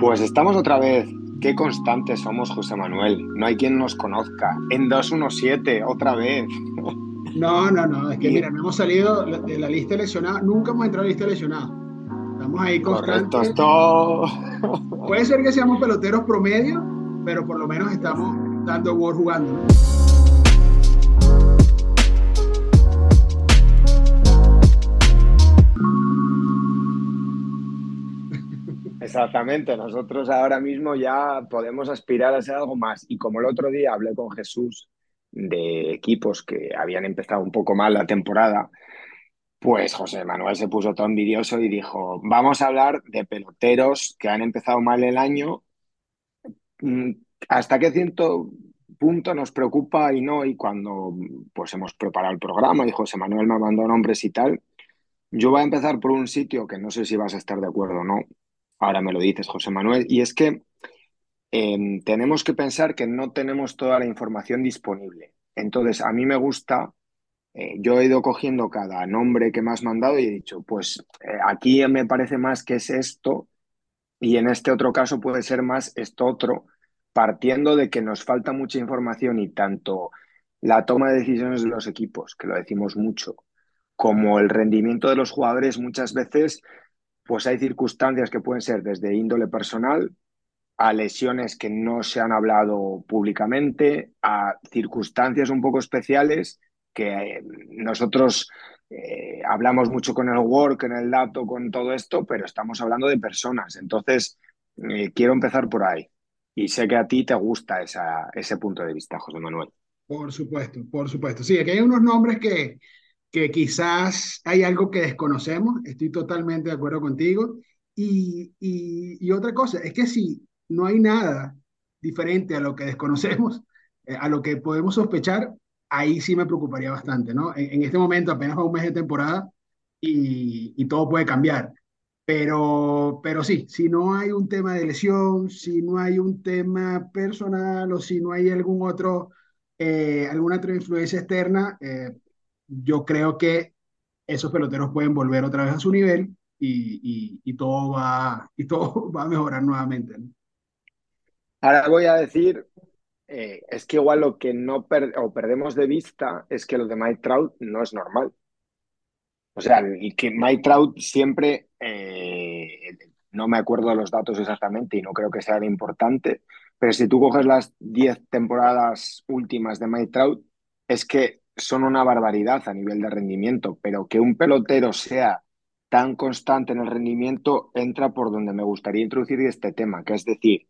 Pues estamos otra vez. Qué constantes somos, José Manuel. No hay quien nos conozca. En 217, otra vez. No, no, no. Es que mira, no hemos salido de la lista lesionada. Nunca hemos entrado a la lista lesionada. Estamos ahí constantes. Correcto, Puede ser que seamos peloteros promedio, pero por lo menos estamos dando War jugando. Exactamente, nosotros ahora mismo ya podemos aspirar a ser algo más. Y como el otro día hablé con Jesús de equipos que habían empezado un poco mal la temporada, pues José Manuel se puso todo envidioso y dijo, vamos a hablar de peloteros que han empezado mal el año, mm, hasta qué cierto punto nos preocupa y no, y cuando pues hemos preparado el programa y José Manuel me mandó nombres y tal, yo voy a empezar por un sitio que no sé si vas a estar de acuerdo o no, ahora me lo dices José Manuel, y es que eh, tenemos que pensar que no tenemos toda la información disponible. Entonces, a mí me gusta, eh, yo he ido cogiendo cada nombre que me has mandado y he dicho, pues eh, aquí me parece más que es esto y en este otro caso puede ser más esto otro, partiendo de que nos falta mucha información y tanto la toma de decisiones de los equipos, que lo decimos mucho, como el rendimiento de los jugadores muchas veces, pues hay circunstancias que pueden ser desde índole personal a lesiones que no se han hablado públicamente, a circunstancias un poco especiales que eh, nosotros eh, hablamos mucho con el work, en el dato, con todo esto, pero estamos hablando de personas. Entonces, eh, quiero empezar por ahí. Y sé que a ti te gusta ese punto de vista, José Manuel. Por supuesto, por supuesto. Sí, aquí hay unos nombres que, que quizás hay algo que desconocemos, estoy totalmente de acuerdo contigo. Y, y, y otra cosa, es que si no hay nada diferente a lo que desconocemos, eh, a lo que podemos sospechar, ahí sí me preocuparía bastante, ¿no? En, en este momento apenas va un mes de temporada y, y, todo puede cambiar. Pero, pero sí, si no hay un tema de lesión, si no hay un tema personal o si no hay algún otro, eh, alguna otra influencia externa, eh, yo creo que esos peloteros pueden volver otra vez a su nivel y, y, y todo, va, y todo va a mejorar nuevamente. Ahora voy a decir, eh, es que igual lo que no o perdemos de vista es que lo de Mike Trout no es normal. O sea, y que Mike Trout siempre, eh, no me acuerdo de los datos exactamente y no creo que sea importante, pero si tú coges las 10 temporadas últimas de Mike Trout, es que son una barbaridad a nivel de rendimiento, pero que un pelotero sea tan constante en el rendimiento entra por donde me gustaría introducir este tema, que es decir,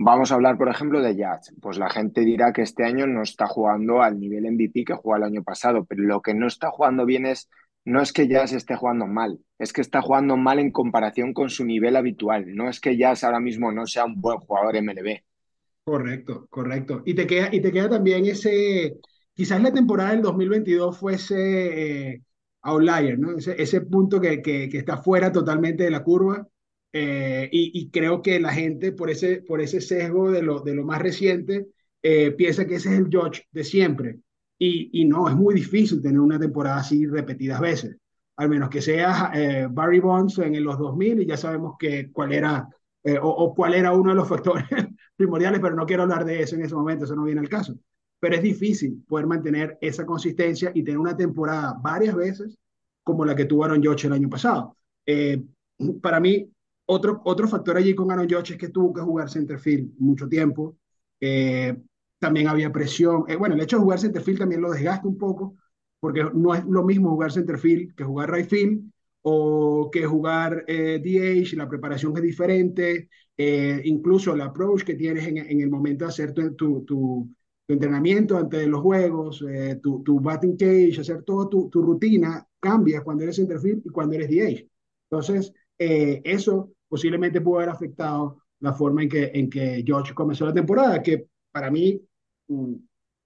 Vamos a hablar, por ejemplo, de Jazz. Pues la gente dirá que este año no está jugando al nivel MVP que jugó el año pasado, pero lo que no está jugando bien es, no es que Jazz esté jugando mal, es que está jugando mal en comparación con su nivel habitual. No es que Jazz ahora mismo no sea un buen jugador MLB. Correcto, correcto. Y te queda, y te queda también ese, quizás la temporada del 2022 fuese eh, outlier, ¿no? Ese, ese punto que, que, que está fuera totalmente de la curva eh, y, y, creo que la gente, por ese, por ese sesgo de lo, de lo más reciente, eh, piensa que ese es el George de siempre. Y, y, no, es muy difícil tener una temporada así repetidas veces. Al menos que sea eh, Barry Bonds en los 2000 y ya sabemos que, cuál era eh, o, o, cuál era uno de los factores primordiales, pero no quiero hablar de eso en ese momento, eso no viene al caso. Pero es difícil poder mantener esa consistencia y tener una temporada varias veces como la que tuvo Aaron George el año pasado. Eh, para mí, otro, otro factor allí con Aaron Judge es que tuvo que jugar centerfield mucho tiempo. Eh, también había presión. Eh, bueno, el hecho de jugar centerfield también lo desgasta un poco, porque no es lo mismo jugar centerfield que jugar right field o que jugar eh, DH, la preparación es diferente, eh, incluso el approach que tienes en, en, el momento de hacer tu, tu, tu, tu entrenamiento antes de los juegos, eh, tu, tu batting cage, hacer toda tu, tu rutina cambia cuando eres centerfield y cuando eres DH. Entonces, eh, eso posiblemente pudo haber afectado la forma en que, en que George comenzó la temporada, que para mí mm,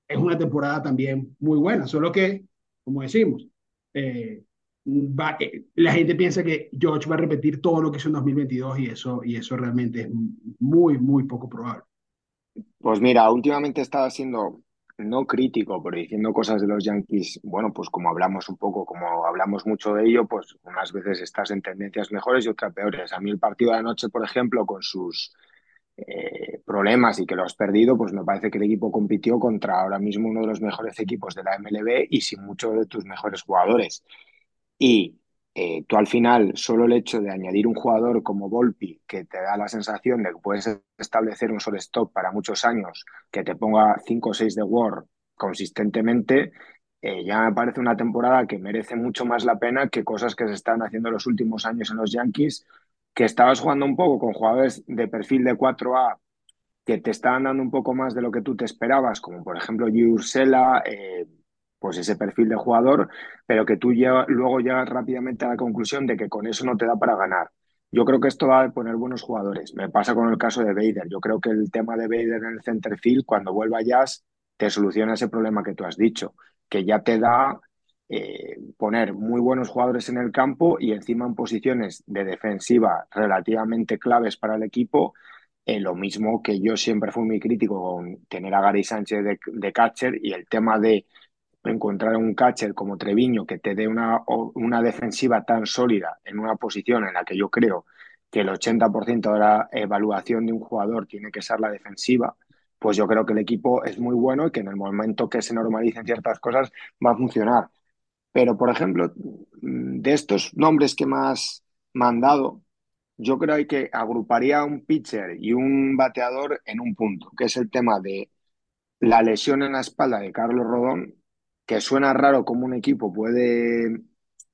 es una temporada también muy buena, solo que, como decimos, eh, va, eh, la gente piensa que George va a repetir todo lo que hizo en 2022 y eso, y eso realmente es muy, muy poco probable. Pues mira, últimamente estaba siendo no crítico, pero diciendo cosas de los Yankees, bueno, pues como hablamos un poco, como hablamos mucho de ello, pues unas veces estás en tendencias mejores y otras peores. A mí el partido de anoche, por ejemplo, con sus eh, problemas y que lo has perdido, pues me parece que el equipo compitió contra ahora mismo uno de los mejores equipos de la MLB y sin muchos de tus mejores jugadores. Y eh, tú al final, solo el hecho de añadir un jugador como Volpi, que te da la sensación de que puedes establecer un solo stop para muchos años, que te ponga 5 o 6 de War consistentemente, eh, ya me parece una temporada que merece mucho más la pena que cosas que se están haciendo los últimos años en los Yankees, que estabas jugando un poco con jugadores de perfil de 4A que te estaban dando un poco más de lo que tú te esperabas, como por ejemplo Ursela, eh, pues ese perfil de jugador, pero que tú luego llegas rápidamente a la conclusión de que con eso no te da para ganar. Yo creo que esto va a poner buenos jugadores. Me pasa con el caso de Bader. Yo creo que el tema de Bader en el center field, cuando vuelva Jazz, te soluciona ese problema que tú has dicho, que ya te da eh, poner muy buenos jugadores en el campo y encima en posiciones de defensiva relativamente claves para el equipo. Eh, lo mismo que yo siempre fui muy crítico con tener a Gary Sánchez de catcher y el tema de encontrar un catcher como Treviño que te dé una, una defensiva tan sólida en una posición en la que yo creo que el 80% de la evaluación de un jugador tiene que ser la defensiva, pues yo creo que el equipo es muy bueno y que en el momento que se normalicen ciertas cosas va a funcionar. Pero, por ejemplo, de estos nombres que más me han dado, yo creo que agruparía un pitcher y un bateador en un punto, que es el tema de la lesión en la espalda de Carlos Rodón, que suena raro como un equipo puede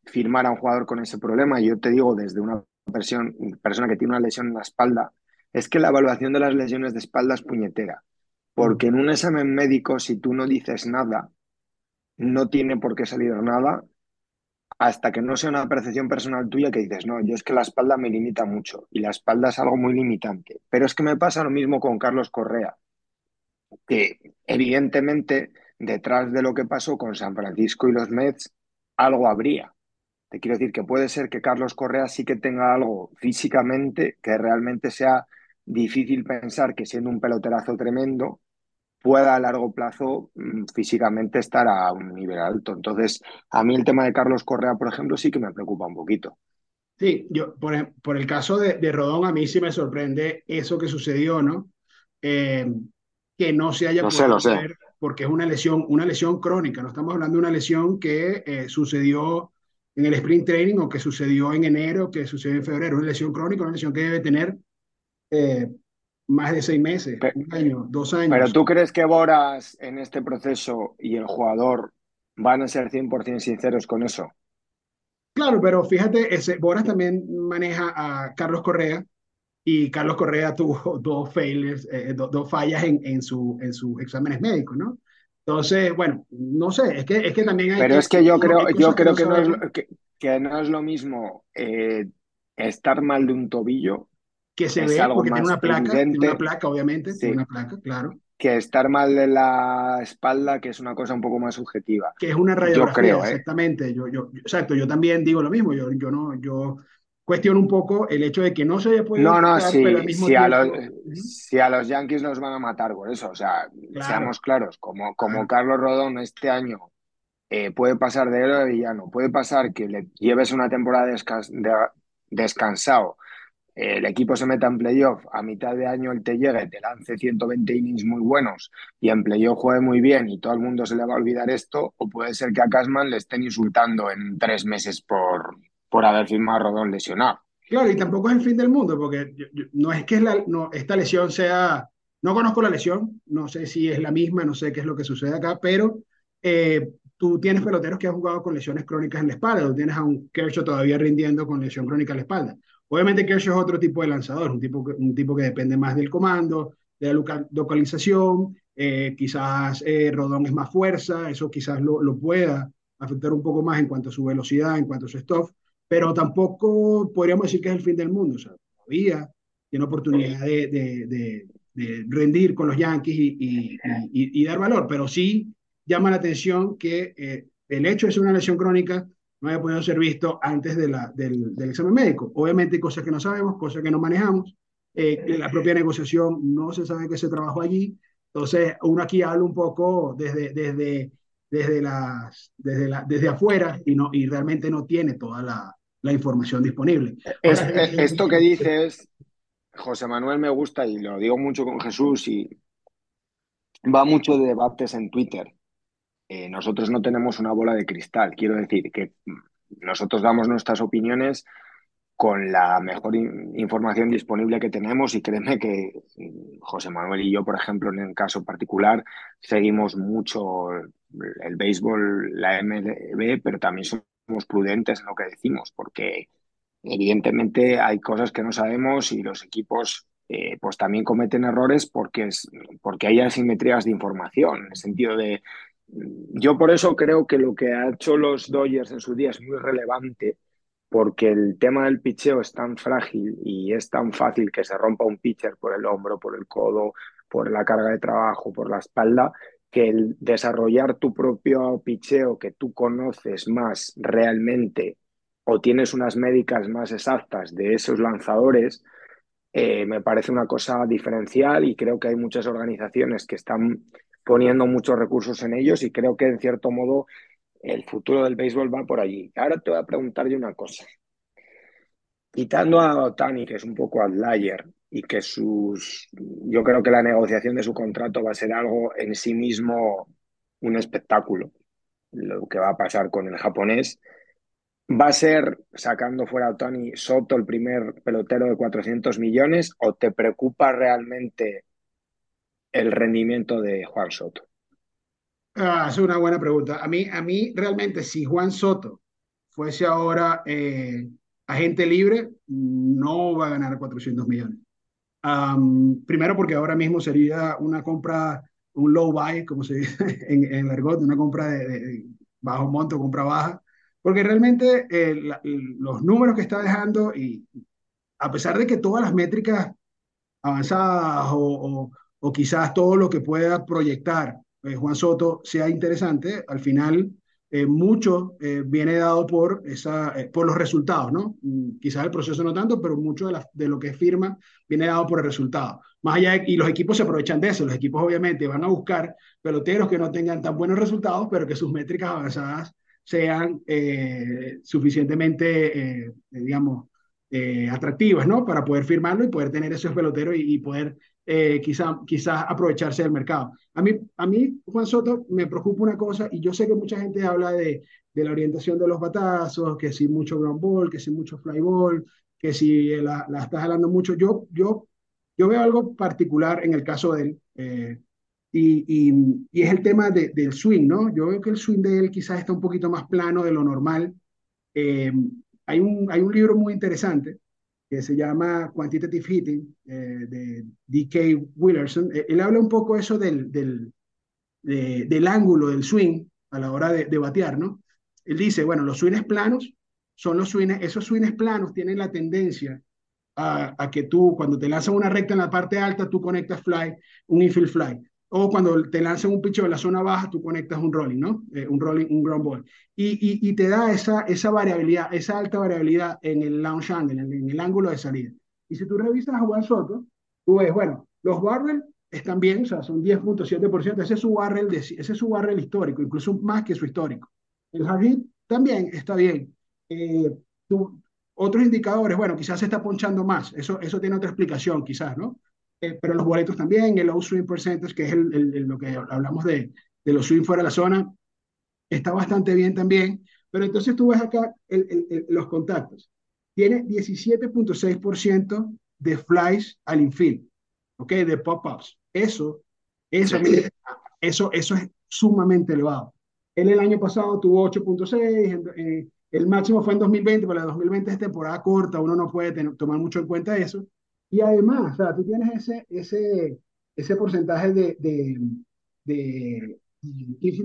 firmar a un jugador con ese problema. Yo te digo desde una persona, persona que tiene una lesión en la espalda, es que la evaluación de las lesiones de espalda es puñetera. Porque en un examen médico, si tú no dices nada, no tiene por qué salir nada hasta que no sea una percepción personal tuya que dices, no, yo es que la espalda me limita mucho y la espalda es algo muy limitante. Pero es que me pasa lo mismo con Carlos Correa, que evidentemente detrás de lo que pasó con San Francisco y los Mets, algo habría. Te quiero decir que puede ser que Carlos Correa sí que tenga algo físicamente que realmente sea difícil pensar que siendo un peloterazo tremendo pueda a largo plazo mm, físicamente estar a un nivel alto. Entonces, a mí el tema de Carlos Correa, por ejemplo, sí que me preocupa un poquito. Sí, yo por, por el caso de, de, Rodón, a mí sí me sorprende eso que sucedió, ¿no? Eh, que no se haya no sé, lo sé porque es una lesión, una lesión crónica. No estamos hablando de una lesión que eh, sucedió en el sprint training o que sucedió en enero, que sucedió en febrero. Una lesión crónica, una lesión que debe tener eh, más de seis meses, un año, dos años. Pero tú crees que Boras en este proceso y el jugador van a ser 100% sinceros con eso? Claro, pero fíjate, ese, Boras también maneja a Carlos Correa, y Carlos Correa tuvo dos failures, eh, dos fallas en, en, su, en sus exámenes médicos, ¿no? Entonces, bueno, no sé, es que, es que también hay... Pero es que yo creo, yo creo que, no es, que, que, no es lo mismo eh, estar mal de un tobillo. Que se ve porque tiene una placa, tiene una placa, obviamente, tiene una placa, claro. Que estar mal de la espalda, que es una cosa un poco más subjetiva. Que es una radiografía, yo creo, ¿eh? exactamente. Yo, yo, exacto, yo también digo lo mismo. Yo, yo no, yo cuestiono un poco el hecho de que no se haya podido. No, no, sí, si, a los, si a los Yankees nos van a matar por eso, o sea, seamos claros, como, como Carlos Rodón este año eh, puede pasar de héroe a villano, puede pasar que le lleves una temporada de descansado, el equipo se meta en playoff, a mitad de año él te llegue, te lance 120 innings muy buenos y en playoff juegue muy bien y todo el mundo se le va a olvidar esto, o puede ser que a Casman le estén insultando en tres meses por, por haber firmado Rodón lesionado. Claro, y tampoco es el fin del mundo, porque no es que esta lesión sea, no conozco la lesión, no sé si es la misma, no sé qué es lo que sucede acá, pero eh, tú tienes peloteros que han jugado con lesiones crónicas en la espalda, tú tienes a un Kershaw todavía rindiendo con lesión crónica en la espalda. Obviamente Kershaw es otro tipo de lanzador, un tipo, que depende más del comando, de la localización, eh, quizás eh, Rodón es más fuerza, eso quizás lo, lo pueda afectar un poco más en cuanto a su velocidad, en cuanto a su stuff, pero tampoco podríamos decir que es el fin del mundo. O sea, todavía tiene oportunidad de, de, de, rendir con los Yankees y, y, y, dar valor, pero sí llama la atención que eh, el hecho de ser una lesión crónica no haya podido ser visto antes de la, del, del, examen médico. Obviamente hay cosas que no sabemos, cosas que no manejamos. Eh, la propia negociación no se sabe que se trabajó allí. Entonces, uno aquí habla un poco desde, desde, desde, las, desde, la, desde afuera y, no, y realmente no tiene toda la, la información disponible. Es, Ahora, esto que dices, José Manuel, me gusta y lo digo mucho con Jesús y va mucho de debates en Twitter. Eh, nosotros no tenemos una bola de cristal. Quiero decir que nosotros damos nuestras opiniones con la mejor información disponible que tenemos y créeme que José Manuel y yo, por ejemplo, en el caso particular, seguimos mucho el béisbol, la MLB, pero también somos prudentes en lo que decimos, porque evidentemente hay cosas que no sabemos y los equipos eh, pues también cometen errores porque, es, porque hay asimetrías de información, en el sentido de, yo por eso creo que lo que ha hecho los Dodgers en su día es muy relevante, porque el tema del picheo es tan frágil y es tan fácil que se rompa un pitcher por el hombro, por el codo, por la carga de trabajo, por la espalda, que el desarrollar tu propio picheo que tú conoces más realmente o tienes unas médicas más exactas de esos lanzadores, eh, me parece una cosa diferencial y creo que hay muchas organizaciones que están poniendo muchos recursos en ellos y creo que en cierto modo el futuro del béisbol va por allí. Ahora te voy a preguntar yo una cosa. Quitando a Otani, que es un poco outlier, y que sus. Yo creo que la negociación de su contrato va a ser algo en sí mismo un espectáculo. Lo que va a pasar con el japonés. ¿Va a ser, sacando fuera a Otani, Soto el primer pelotero de 400 millones o te preocupa realmente el rendimiento de Juan Soto? Ah, es una buena pregunta. A mí, a mí realmente, si Juan Soto fuese ahora eh, agente libre, no va a ganar 400 millones. Primero porque ahora mismo sería una compra, un low buy, como se dice en, en argot, una compra de, bajo monto, compra baja, porque realmente eh, los números que está dejando y a pesar de que todas las métricas avanzadas o, o quizás todo lo que pueda proyectar eh, Juan Soto sea interesante, al final eh, mucho eh, viene dado por, esa, por los resultados, ¿no? Mm, quizás el proceso no tanto, pero mucho de, la, de, lo que firma viene dado por el resultado. Más allá, y los equipos se aprovechan de eso, los equipos obviamente van a buscar peloteros que no tengan tan buenos resultados, pero que sus métricas avanzadas sean suficientemente, digamos, atractivas, ¿no? Para poder firmarlo y poder tener esos peloteros y poder eh, quizás quizá aprovecharse del mercado. A mí, a mí, Juan Soto, me preocupa una cosa, y yo sé que mucha gente habla de, de la orientación de los batazos, que si mucho ground ball, que si mucho fly ball, que si la, la estás hablando mucho. Yo, yo, yo veo algo particular en el caso de él, eh, y, y, y, es el tema de, del swing, ¿no? Yo veo que el swing de él quizás está un poquito más plano de lo normal. Eh, hay, un, hay un libro muy interesante que se llama Quantitative Hitting, eh, de D.K. Willerson. Eh, él habla un poco eso del, del, del ángulo del swing a la hora de, de, batear, ¿no? Él dice, bueno, los swings planos son los swings, esos swings planos tienen la tendencia a, a, que tú, cuando te lanzan una recta en la parte alta, tú conectas fly, un infield fly o cuando te lanzan un picho en la zona baja, tú conectas un rolling, ¿no? Eh, un rolling, un ground ball. Y, y, y, te da esa, esa variabilidad, esa alta variabilidad en el launch angle, en, el ángulo de salida. Y si tú revisas a Juan Soto, tú ves, bueno, los barrel están bien, o sea, son 10.7%, ese es su barrel, ese es su barrel histórico, incluso más que su histórico. El hard hit también está bien. Eh, tú, otros indicadores, bueno, quizás se está ponchando más, eso, eso tiene otra explicación, quizás, ¿no? Eh, pero los boletos también, el low swing percentage, que es el, el, lo que hablamos de, de los swing fuera de la zona, está bastante bien también. Pero entonces tú ves acá los contactos. Tiene 17.6% de flies al infield, ¿ok? De pop-ups. Eso, eso, eso, eso es sumamente elevado. Él el año pasado tuvo 8.6, eh, el máximo fue en 2020, pero la 2020 es temporada corta, uno no puede tener, tomar mucho en cuenta eso. Y además, o sea, tú tienes ese, ese, ese porcentaje de, de, de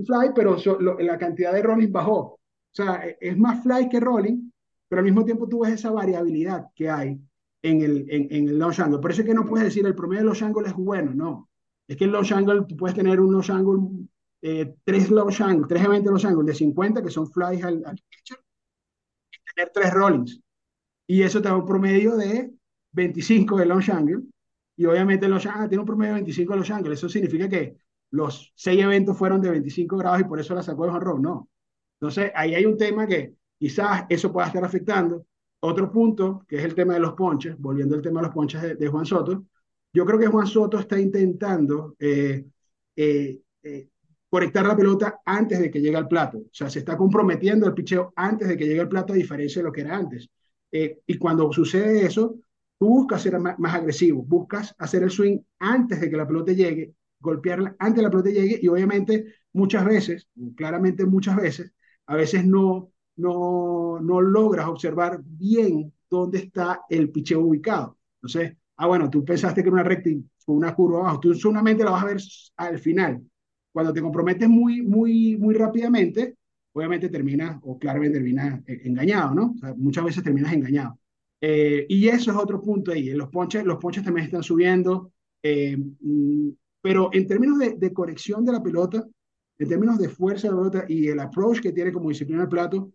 fly, pero la cantidad de rolling bajó. O sea, e, es más fly que rolling, pero al mismo tiempo tú ves esa variabilidad que hay en el, en, en el launch angle. Por eso es que no puedes decir el promedio de los angle es bueno, no. Es que el launch angle, tú puedes tener un launch eh, tres launch angle, tres eventos launch angle de 50, que son flies al, al pitcher, y tener tres rollings. Y eso te da un promedio de 25 de launch angle y obviamente los ah, tiene un promedio de 25 en Los Ángeles. Eso significa que los seis eventos fueron de 25 grados y por eso la sacó de honrón. No. Entonces, ahí hay un tema que quizás eso pueda estar afectando. Otro punto, que es el tema de los ponches, volviendo al tema de los ponches de, Juan Soto, yo creo que Juan Soto está intentando eh, eh, eh, conectar la pelota antes de que llegue al plato. O sea, se está comprometiendo el picheo antes de que llegue al plato, a diferencia de lo que era antes. y cuando sucede eso, tú buscas ser más, agresivo, buscas hacer el swing antes de que la pelota llegue golpearla antes de la pelota llegue y obviamente muchas veces, claramente muchas veces, a veces no, no, no logras observar bien dónde está el picheo ubicado. Entonces, ah, bueno, tú pensaste que era una recta y una curva abajo, tú solamente la vas a ver al final. Cuando te comprometes muy, muy, muy rápidamente, obviamente terminas, o claramente terminas eh, engañado, ¿no? muchas veces terminas engañado. Eh, y eso es otro punto ahí. Los ponches, los ponches también están subiendo. Eh, mm, pero en términos de, de de la pelota, en términos de fuerza de la pelota y el approach que tiene como disciplina el plato,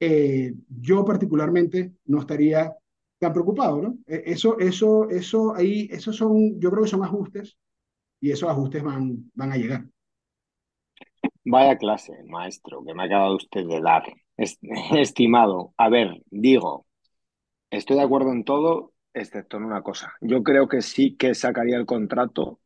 eh, yo particularmente no estaría tan preocupado, ¿no? E, eso, eso, eso, ahí, esos son, yo creo que son ajustes y esos ajustes van, van a llegar. Vaya clase, maestro, que me ha acabado usted de dar. Estimado, a ver, digo, estoy de acuerdo en todo, excepto en una cosa. Yo creo que sí que sacaría el contrato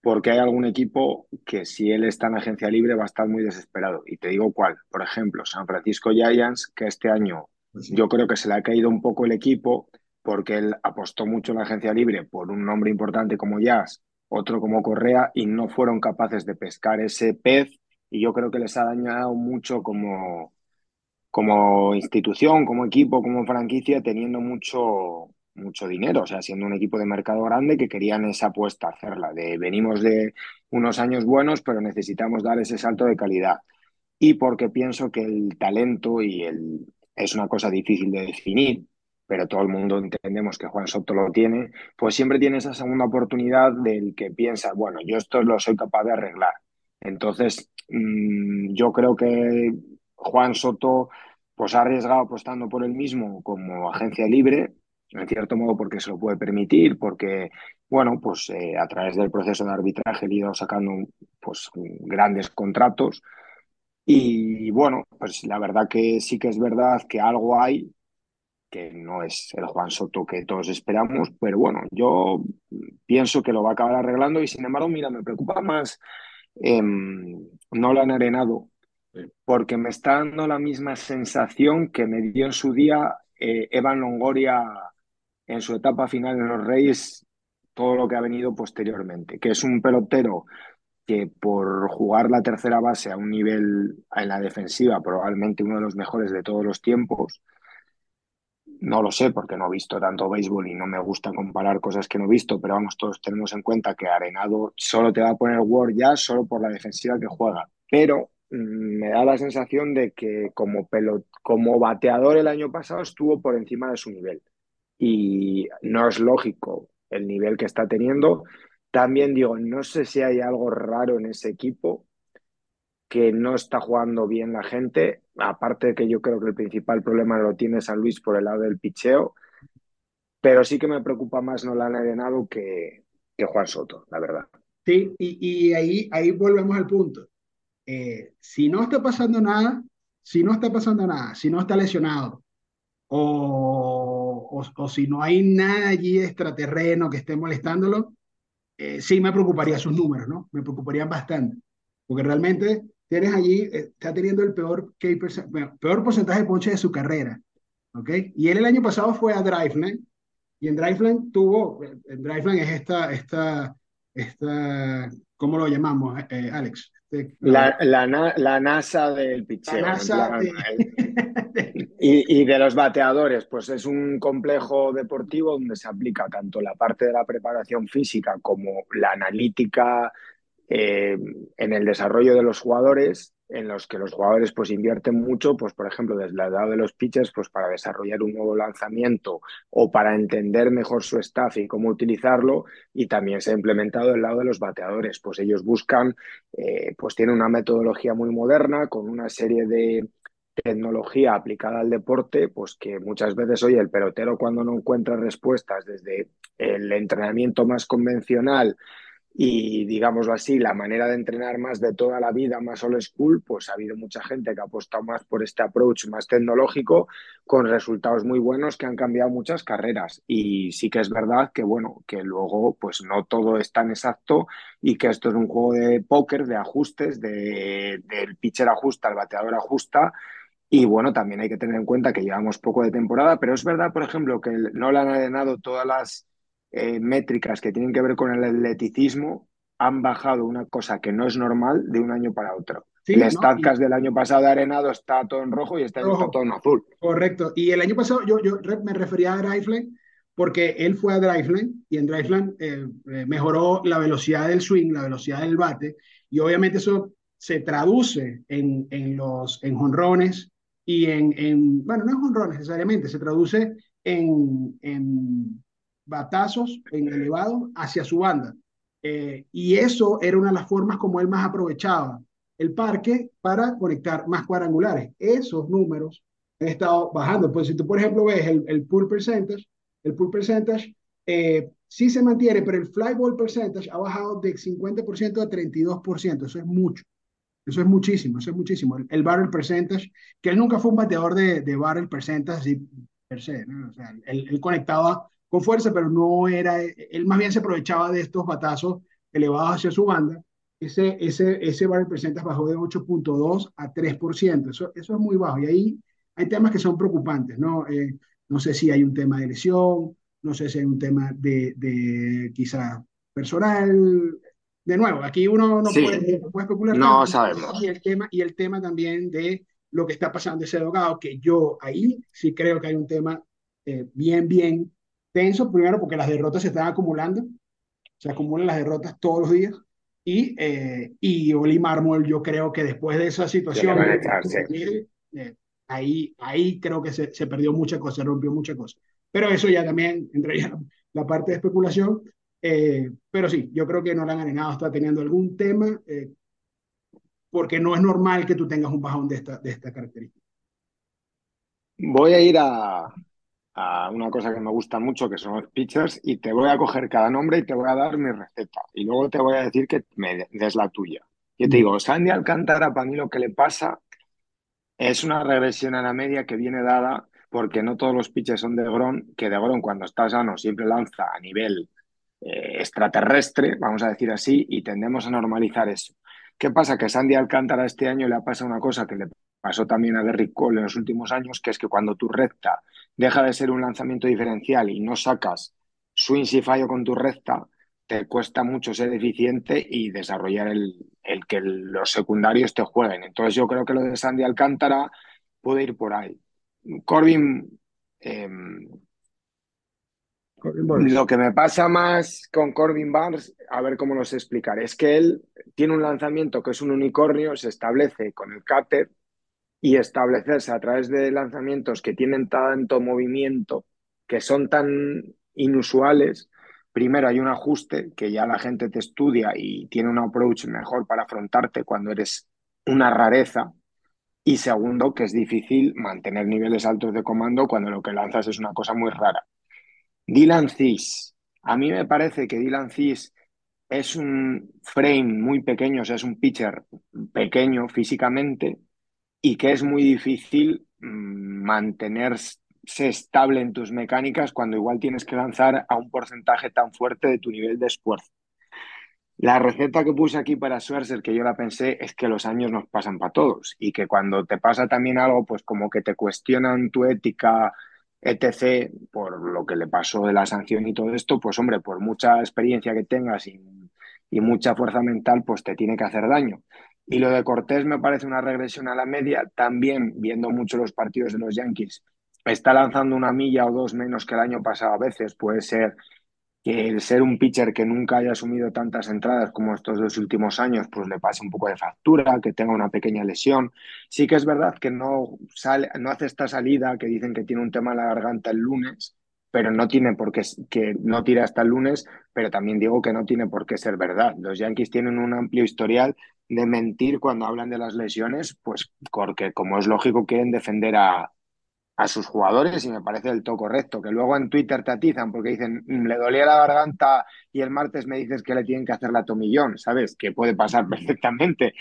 porque hay algún equipo que si él está en agencia libre va a estar muy desesperado. Y te digo cuál. Por ejemplo, San Francisco Giants, que este año pues yo creo que se le ha caído un poco el equipo porque él apostó mucho en la agencia libre por un nombre importante como Jazz, otro como Correa, y no fueron capaces de pescar ese pez. Y yo creo que les ha dañado mucho como, como institución, como equipo, como franquicia, teniendo mucho, mucho dinero, o sea, siendo un equipo de mercado grande que querían esa apuesta, hacerla, de venimos de unos años buenos, pero necesitamos dar ese salto de calidad. Y porque pienso que el talento y el es una cosa difícil de definir, pero todo el mundo entendemos que Juan Soto lo tiene, pues siempre tiene esa segunda oportunidad del que piensa, bueno, yo esto lo soy capaz de arreglar. Entonces, mm, yo creo que Juan Soto pues ha arriesgado apostando por él mismo como agencia libre, en cierto modo porque se lo puede permitir, porque, bueno, pues eh, a través del proceso de arbitraje he ido sacando pues, grandes contratos. Y bueno, pues la verdad que sí que es verdad que algo hay, que no es el Juan Soto que todos esperamos, pero bueno, yo pienso que lo va a acabar arreglando y sin embargo, mira, me preocupa más eh, no lo han arenado, porque me está dando la misma sensación que me dio en su día eh, Evan Longoria en su etapa final en los Reyes todo lo que ha venido posteriormente, que es un pelotero que por jugar la tercera base a un nivel en la defensiva, probablemente uno de los mejores de todos los tiempos, no lo sé porque no he visto tanto béisbol y no me gusta comparar cosas que no he visto, pero vamos, todos tenemos en cuenta que Arenado solo te va a poner Ward ya solo por la defensiva que juega. Pero me da la sensación de que como, pelot como bateador el año pasado estuvo por encima de su nivel y no es lógico el nivel que está teniendo. También digo, no sé si hay algo raro en ese equipo que no está jugando bien la gente, aparte de que yo creo que el principal problema lo tiene San Luis por el lado del picheo, pero sí que me preocupa más Nolan Arenado que, que Juan Soto, la verdad. Sí, y, y ahí, ahí volvemos al punto. Eh, si no está pasando nada, si no está pasando nada, si no está lesionado, o, o, si no hay nada allí extraterreno que esté molestándolo, eh, sí me preocuparía sus números, ¿no? Me preocuparían bastante, porque realmente tienes allí, eh, está teniendo el peor, peor porcentaje de ponche de su carrera, ¿ok? Y él el año pasado fue a Driveline, y en Driveline tuvo, en Driveline es esta, esta, esta, ¿cómo lo llamamos, eh, Alex? La, la, la, NASA del picheo. La NASA y, y, de los bateadores, pues es un complejo deportivo donde se aplica tanto la parte de la preparación física como la analítica eh, en el desarrollo de los jugadores en los que los jugadores pues invierten mucho, pues por ejemplo, desde el lado de los pitchers, pues para desarrollar un nuevo lanzamiento o para entender mejor su staff y cómo utilizarlo, y también se ha implementado el lado de los bateadores, pues ellos buscan, eh, pues tienen una metodología muy moderna con una serie de tecnología aplicada al deporte, pues que muchas veces, oye, el pelotero cuando no encuentra respuestas desde el entrenamiento más convencional y digámoslo así, la manera de entrenar más de toda la vida, más old school, pues ha habido mucha gente que ha apostado más por este approach más tecnológico con resultados muy buenos que han cambiado muchas carreras. Y sí que es verdad que, bueno, que luego pues no todo es tan exacto y que esto es un juego de póker, de ajustes, de, del pitcher ajusta, el bateador ajusta. Y bueno, también hay que tener en cuenta que llevamos poco de temporada, pero es verdad, por ejemplo, que no le han arenado todas las eh, métricas que tienen que ver con el atleticismo han bajado una cosa que no es normal de un año para otro. el ¿no? del año pasado de Arenado está todo en rojo y este año está todo en azul. Correcto. Y el año pasado yo, yo me refería a Driflin porque él fue a Driflin y en Driflin eh, eh, mejoró la velocidad del swing, la velocidad del bate y obviamente eso se traduce en, en los en jonrones y en, en, bueno, no en jonrones necesariamente, se traduce en, en batazos en elevado hacia su banda. Eh, y eso era una de las formas como él más aprovechaba el parque para conectar más cuadrangulares. Esos números han estado bajando. Pues si tú, por ejemplo, ves el, el pull percentage, el pull percentage eh, sí se mantiene, pero el fly ball percentage ha bajado de 50% a 32%. Eso es mucho. Eso es muchísimo, eso es muchísimo. El, barrel percentage, que él nunca fue un bateador de, de barrel percentage así per se, ¿no? O sea, él, él conectaba con fuerza, pero no era, él más bien se aprovechaba de estos batazos elevados hacia su banda. Ese, ese, ese barrel percentage bajó de 8.2 a 3%, eso, eso es muy bajo. Y ahí hay temas que son preocupantes, ¿no? Eh, no sé si hay un tema de lesión, no sé si hay un tema de, de quizá personal. De nuevo, aquí uno no, puede, no puede, especular. No sabemos. Y el, tema, y el tema también de lo que está pasando ese dogado, que yo ahí sí creo que hay un tema eh, bien, bien tenso, primero porque las derrotas se están acumulando, se acumulan las derrotas todos los días, y, eh, y Oli Marmol, yo creo que después de esa situación, eh, ahí, ahí creo que se, se perdió mucha cosa, se rompió mucha cosa. Pero eso ya también entraría la parte de especulación. Eh, pero sí, yo creo que no han Arenado está teniendo algún tema, eh, porque no es normal que tú tengas un bajón de esta, de esta característica. Voy a ir a, una cosa que me gusta mucho, que son los pitchers, y te voy a coger cada nombre y te voy a dar mi receta. Y luego te voy a decir que me des la tuya. Yo te mm. digo, Sandy Alcántara, para mí lo que le pasa es una regresión a la media que viene dada porque no todos los pitchers son de Gron, que de Gron cuando está sano siempre lanza a nivel eh, extraterrestre, vamos a decir así, y tendemos a normalizar eso. ¿Qué pasa? Que Sandy Alcántara este año le ha pasado una cosa que le pasó también a Derrick Cole en los últimos años, que es que cuando tu recta deja de ser un lanzamiento diferencial y no sacas swing y fallo con tu recta, te cuesta mucho ser eficiente y desarrollar el, el, que los secundarios te jueguen. Entonces yo creo que lo de Sandy Alcántara puede ir por ahí. Corbin, em, lo que me pasa más con Corbin Barnes, a ver cómo los explicar, es que él tiene un lanzamiento que es un unicornio, se establece con el cáter y establecerse a través de lanzamientos que tienen tanto movimiento, que son tan inusuales, primero hay un ajuste que ya la gente te estudia y tiene un approach mejor para afrontarte cuando eres una rareza. Y segundo, que es difícil mantener niveles altos de comando cuando lo que lanzas es una cosa muy rara. Dylan Cis. A mí me parece que Dylan Cis es un frame muy pequeño, o sea, es un pitcher pequeño físicamente, y que es muy difícil mm, mantenerse estable en tus mecánicas cuando igual tienes que lanzar a un porcentaje tan fuerte de tu nivel de esfuerzo. La receta que puse aquí para Scherzer, que yo la pensé, es que los años nos pasan para todos y que cuando te pasa también algo, pues como que te cuestionan tu ética, etc., por lo que le pasó de la sanción y todo esto, pues hombre, por mucha experiencia que tengas y, y mucha fuerza mental, pues te tiene que hacer daño. Y lo de Cortés me parece una regresión a la media, también viendo mucho los partidos de los Yankees. Está lanzando una milla o dos menos que el año pasado a veces. Puede ser que el ser un pitcher que nunca haya asumido tantas entradas como estos dos últimos años, pues le pase un poco de factura, que tenga una pequeña lesión. Sí que es verdad que no, sale, no hace esta salida que dicen que tiene un tema en la garganta el lunes, pero no tiene por qué que no tira hasta el lunes, pero también digo que no tiene por qué ser verdad. Los Yankees tienen un amplio historial de mentir cuando hablan de las lesiones, pues porque como es lógico quieren defender a, a sus jugadores y me parece del todo correcto. Que luego en Twitter te atizan porque dicen, mm, le dolía la garganta y el martes me dices que le tienen que hacer la tomillón, ¿sabes? Que puede pasar perfectamente.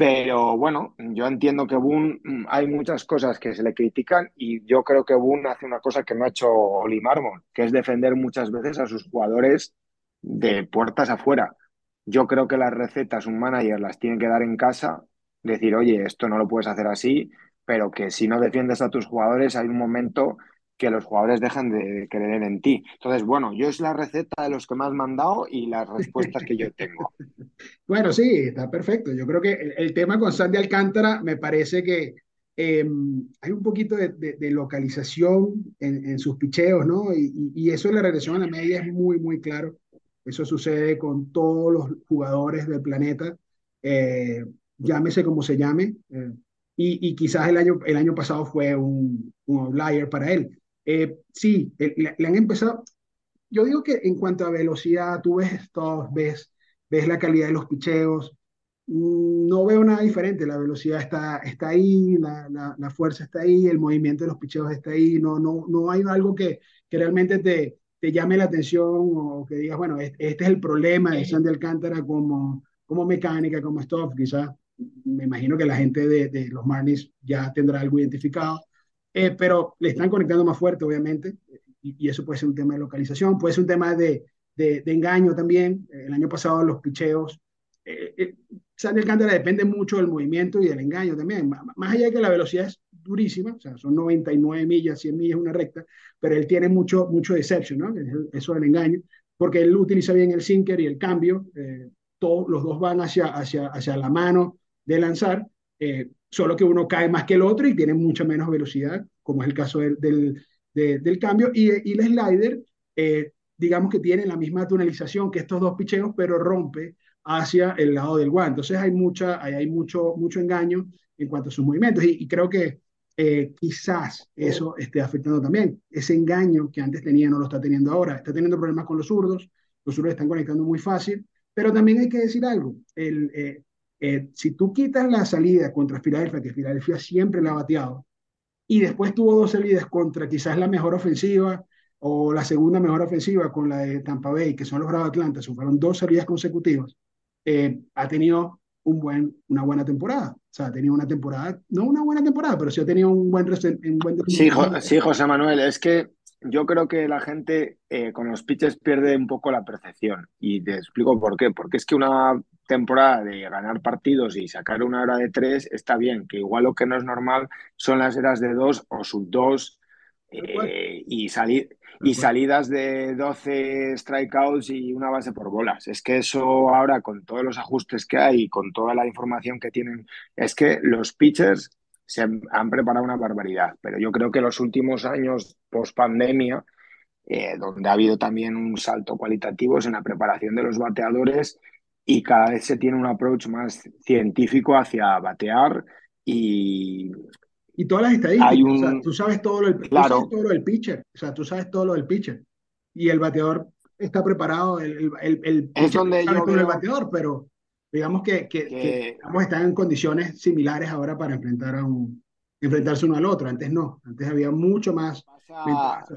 Pero bueno, yo entiendo que Boone mm, hay muchas cosas que se le critican y yo creo que Boone hace una cosa que no ha hecho Oli Marmon, que es defender muchas veces a sus jugadores de puertas afuera. Yo creo que las recetas un manager las tiene que dar en casa, decir, oye, esto no lo puedes hacer así, pero que si no defiendes a tus jugadores hay un momento que los jugadores dejan de creer en ti. Entonces, bueno, yo es la receta de los que me has mandado y las respuestas que yo tengo. bueno, sí, está perfecto. Yo creo que el, tema con Sandy Alcántara me parece que em, hay un poquito de, localización en, sus picheos, ¿no? Y, eso en la regresión a la media es muy, muy claro. Eso sucede con todos los jugadores del planeta, eh, llámese como se llame. Eh, y, quizás el año, el año pasado fue un, un outlier para él. Eh, sí, le, han empezado. Yo digo que en cuanto a velocidad, tú ves esto, ves, ves la calidad de los picheos. Mm, no veo nada diferente. La velocidad está, está ahí, la, la, fuerza está ahí, el movimiento de los picheos está ahí. No, no, no hay algo que, que realmente te, te llame la atención o que digas, bueno, este, es el problema de Sandy Alcántara como, como mecánica, como stuff. Quizás me imagino que la gente de, de los Marlins ya tendrá algo identificado eh, pero le están conectando más fuerte, obviamente, y, eso puede ser un tema de localización, puede ser un tema de, de, engaño también. El año pasado los picheos, eh, eh, Sandy Alcántara depende mucho del movimiento y del engaño también, más allá de que la velocidad es durísima, o sea, son 99 millas, 100 millas una recta, pero él tiene mucho, mucho deception, ¿no? Eso del engaño, porque él utiliza bien el sinker y el cambio, eh, todos los dos van hacia, hacia, hacia la mano de lanzar, eh, solo que uno cae más que el otro y tiene mucha menos velocidad, como es el caso del, del, cambio. Y, el slider, eh, digamos que tiene la misma tunelización que estos dos picheos, pero rompe hacia el lado del guante. Entonces hay, mucha, hay, hay mucho, mucho engaño en cuanto a sus movimientos. Y, creo que eh, quizás eso esté afectando también. Ese engaño que antes tenía no lo está teniendo ahora. Está teniendo problemas con los zurdos. Los zurdos están conectando muy fácil. Pero también hay que decir algo. El, eh, eh, si tú quitas la salida contra Filadelfia, que Filadelfia siempre la ha bateado, y después tuvo dos salidas contra quizás la mejor ofensiva o la segunda mejor ofensiva con la de Tampa Bay, que son los Bravos Atlanta, fueron dos salidas consecutivas, eh, ha tenido un buen, una buena temporada. O sea, ha tenido una temporada, no una buena temporada, pero sí ha tenido un buen... Un buen sí, sí, José Manuel, es que yo creo que la gente eh, con los pitches pierde un poco la percepción y te explico por qué. Porque es que una temporada de ganar partidos y sacar una hora de tres está bien, que igual lo que no es normal son las eras de dos o sub dos eh, y, y salidas de 12 strikeouts y una base por bolas. Es que eso ahora con todos los ajustes que hay y con toda la información que tienen, es que los pitchers se han preparado una barbaridad, pero yo creo que los últimos años post pandemia, eh, donde ha habido también un salto cualitativo es en la preparación de los bateadores y cada vez se tiene un approach más científico hacia batear y... Y todas las estadísticas, tú sabes todo lo, del, claro. todo lo del pitcher, o sea, tú sabes todo lo del pitcher. Y el bateador está preparado, el, el, el es donde yo el bateador, pero digamos que, que, están en condiciones similares ahora para enfrentar a un, enfrentarse uno al otro. Antes no, antes había mucho más.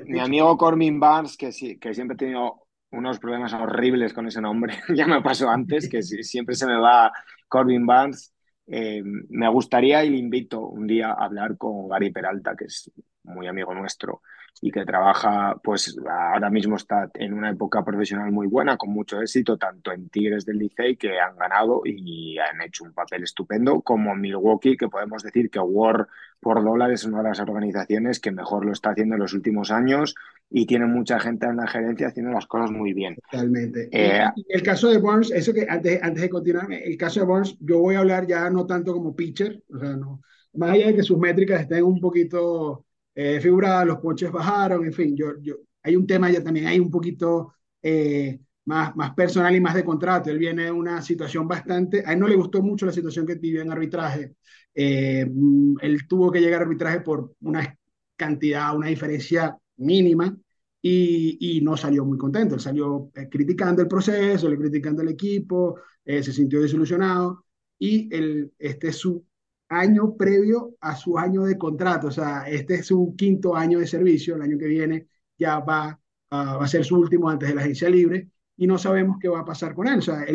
mi amigo Corbin Barnes, que, sí, que siempre ha tenido unos problemas horribles con ese nombre. ya me pasó antes, que siempre se me va Corbin Barnes. Eh, me gustaría y le invito un día a hablar con Gary Peralta, que es muy amigo nuestro y que trabaja, pues ahora mismo está en una época profesional muy buena, con mucho éxito, tanto en Tigres del Licey, que han ganado y han hecho un papel estupendo, como en Milwaukee, que podemos decir que War por dólares es una de las organizaciones que mejor lo está haciendo en los últimos años y tiene mucha gente en la gerencia haciendo las cosas muy bien. Totalmente. Eh, el caso de Burns, eso que antes, antes de continuar, el caso de Burns, yo voy a hablar ya no tanto como pitcher, o sea, no, más allá de que sus métricas estén un poquito eh, figuradas, los ponches bajaron, en fin, yo, yo, hay un tema ya también, hay un poquito eh, más, más personal y más de contrato. Él viene de una situación bastante, a él no le gustó mucho la situación que vivió en arbitraje. Eh, mm, él tuvo que llegar a arbitraje por una cantidad, una diferencia mínima y, no salió muy contento. Él salió eh, criticando el proceso, le criticando el equipo, se sintió desilusionado y el, este es su año previo a su año de contrato, o sea, este es su quinto año de servicio, el año que viene ya va, va a ser su último antes de la agencia libre y no sabemos qué va a pasar con él. O sea,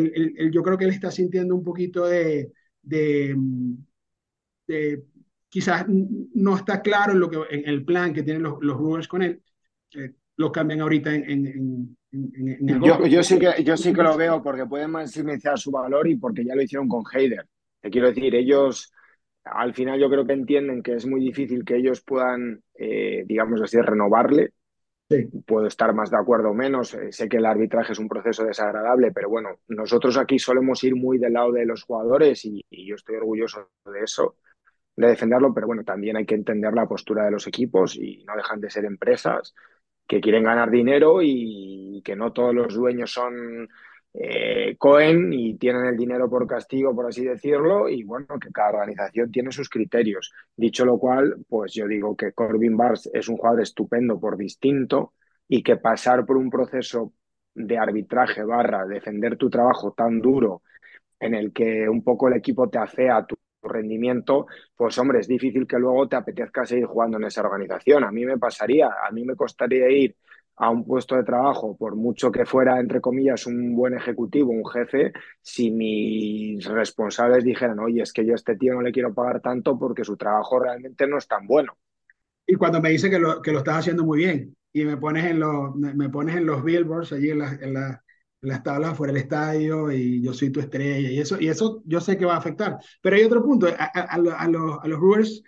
yo creo que él está sintiendo un poquito de, de, de quizás no está claro en, lo que, en el plan que tienen los, los con él. Eh, lo cambian ahorita en, en, en, yo, yo, sí que, yo sí que lo veo porque pueden maximizar su valor y porque ya lo hicieron con Heider. Te quiero decir, ellos al final yo creo que entienden que es muy difícil que ellos puedan, eh, digamos así, renovarle. Puedo estar más de acuerdo o menos. Eh, sé que el arbitraje es un proceso desagradable, pero bueno, nosotros aquí solemos ir muy del lado de los jugadores y yo estoy orgulloso de eso, de defenderlo, pero bueno, también hay que entender la postura de los equipos y no dejan de ser empresas que quieren ganar dinero y que no todos los dueños son eh, Cohen y tienen el dinero por castigo, por así decirlo, y bueno, que cada organización tiene sus criterios. Dicho lo cual, pues yo digo que Corbin Bars es un jugador estupendo por distinto y que pasar por un proceso de arbitraje barra defender tu trabajo tan duro en el que un poco el equipo te afea tu rendimiento, pues hombre, es difícil que luego te apetezca seguir jugando en esa organización. A mí me pasaría, a mí me costaría ir a un puesto de trabajo, por mucho que fuera, entre comillas, un buen ejecutivo, un jefe, si mis responsables dijeran, oye, es que yo a este tío no le quiero pagar tanto porque su trabajo realmente no es tan bueno. Y cuando me dice que lo, que lo estás haciendo muy bien y me pones en los, me pones en los billboards allí en, la, en, la, las tablas fuera del estadio y yo soy tu estrella y eso, y eso yo sé que va a afectar. Pero hay otro punto, a, a, a, los, a los Brewers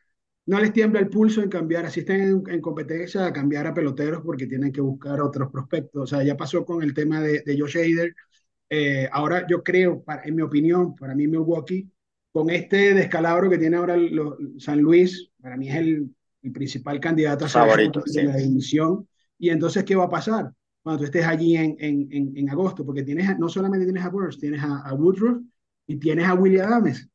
no les tiembla el pulso en cambiar, así estén en, competencia, a cambiar a peloteros porque tienen que buscar otros prospectos. O sea, ya pasó con el tema de, de Josh Hader. Eh, ahora yo creo, para, en mi opinión, para mí Milwaukee, con este descalabro que tiene ahora San Luis, para mí es el, el principal candidato a Favorito, de la división. Y entonces, ¿qué va a pasar? cuando tú estés allí en, en, en, agosto, porque tienes, no solamente tienes a Burns, tienes a, Woodruff y tienes a William Adams.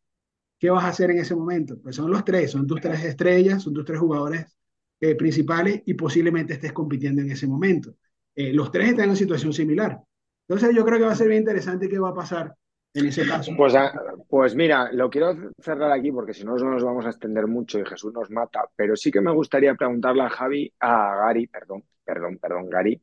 ¿Qué vas a hacer en ese momento? Pues son los tres, son tus tres estrellas, son tus tres jugadores eh, principales y posiblemente estés compitiendo en ese momento. Eh, los tres están en una situación similar. Entonces yo creo que va a ser bien interesante qué va a pasar en ese caso. Pues, ah, pues mira, lo quiero cerrar aquí porque si no nos vamos a extender mucho y Jesús nos mata, pero sí que me gustaría preguntarle a Javi, a Gary, perdón, perdón, perdón, Gary,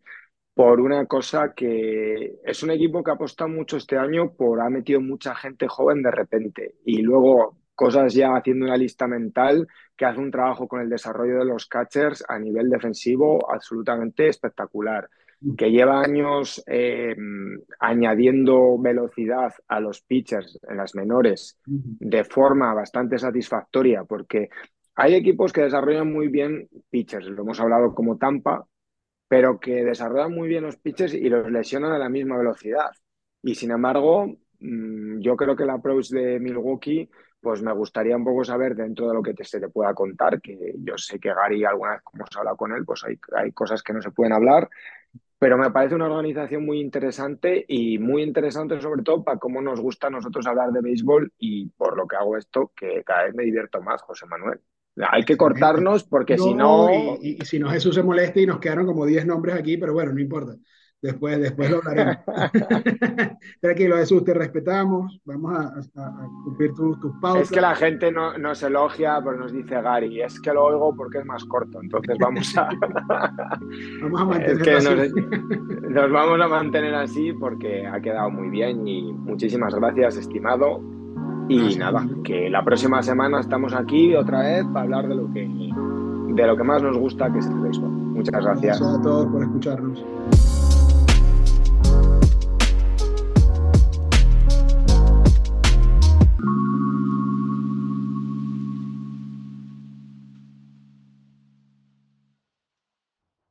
por una cosa que es un equipo que ha apostado mucho este año por ha metido mucha gente joven de repente. Y luego cosas ya haciendo una lista mental que hace un trabajo con el desarrollo de los catchers a nivel defensivo absolutamente espectacular, que lleva años eh, añadiendo velocidad a los pitchers en las menores de forma bastante satisfactoria porque hay equipos que desarrollan muy bien pitchers, lo hemos hablado como Tampa, pero que desarrollan muy bien los pitches y los lesionan a la misma velocidad. Y sin embargo, mm, yo creo que el approach de Milwaukee, pues me gustaría un poco saber dentro de lo que te, se te pueda contar, que yo sé que Gary alguna vez como se habla con él, pues hay, hay cosas que no se pueden hablar, pero me parece una organización muy interesante y muy interesante sobre todo para cómo nos gusta a nosotros hablar de béisbol y por lo que hago esto, que cada vez me divierto más, José Manuel. Hay que cortarnos porque si no... Y, si no, Jesús se molesta y nos quedaron como 10 nombres aquí, pero bueno, no importa. Después, después lo hablaremos. Tranquilo, Jesús, te respetamos. Vamos a, cumplir tus, tus pautas. Es que la gente no, nos elogia, pero nos dice Gary, es que lo oigo porque es más corto. Entonces vamos a. vamos a mantenerlo así. Nos, nos vamos a mantener así porque ha quedado muy bien y muchísimas gracias, estimado. Y nada, que la próxima semana estamos aquí otra vez para hablar de lo que, de lo que más nos gusta, que es el béisbol. Muchas gracias. Gracias a todos por escucharnos.